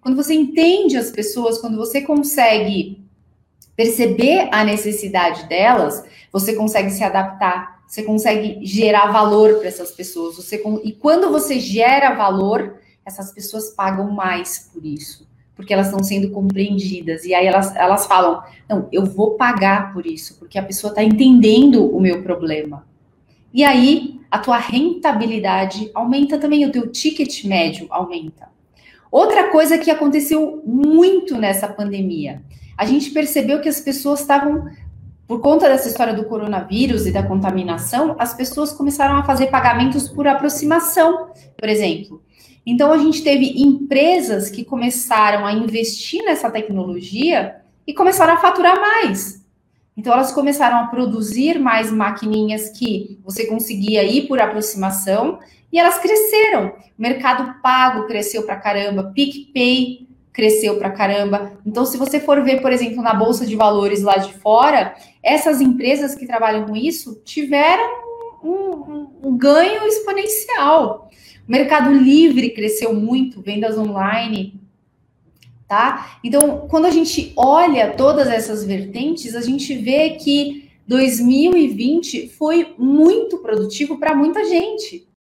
Quando você entende as pessoas, quando você consegue perceber a necessidade delas, você consegue se adaptar, você consegue gerar valor para essas pessoas. Você, e quando você gera valor, essas pessoas pagam mais por isso, porque elas estão sendo compreendidas. E aí elas, elas falam: não, eu vou pagar por isso, porque a pessoa está entendendo o meu problema. E aí a tua rentabilidade aumenta também, o teu ticket médio aumenta. Outra coisa que aconteceu muito nessa pandemia, a gente percebeu que as pessoas estavam, por conta dessa história do coronavírus e da contaminação, as pessoas começaram a fazer pagamentos por aproximação, por exemplo. Então a gente teve empresas que começaram a investir nessa tecnologia e começaram a faturar mais. Então, elas começaram a produzir mais maquininhas que você conseguia ir por aproximação e elas cresceram. O mercado pago cresceu para caramba, PicPay cresceu para caramba. Então, se você for ver, por exemplo, na Bolsa de Valores lá de fora, essas empresas que trabalham com isso tiveram um, um, um ganho exponencial. O Mercado Livre cresceu muito, vendas online tá? Então, quando a gente olha todas essas vertentes, a gente vê que 2020 foi muito produtivo para muita gente.